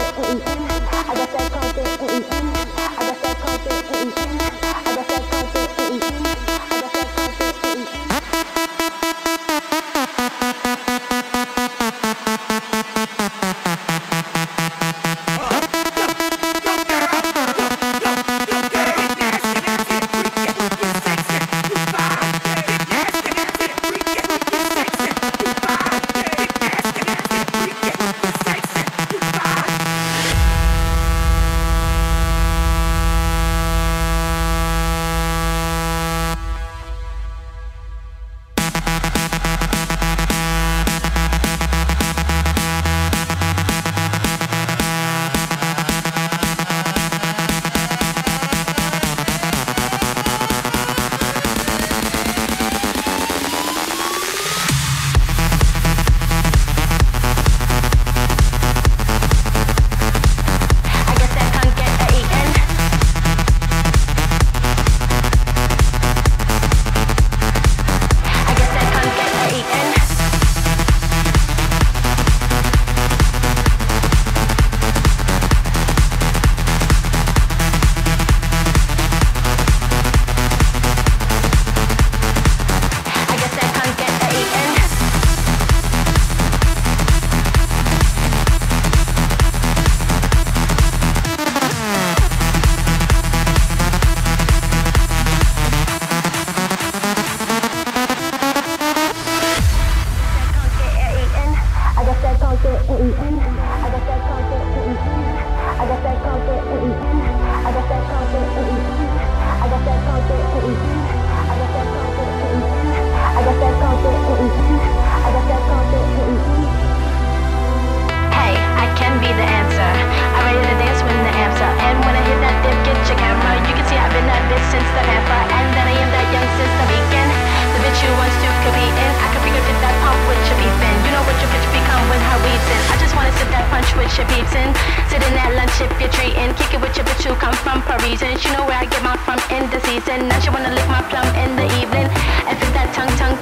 I got that something I got that something. that in I got that content in I got that with your peeps in. Sit in that lunch if you're treating. Kick it with your bitch who come from Parisian. She know where I get my from in the season. Now she wanna lick my plum in the evening. If it's that tongue, tongue,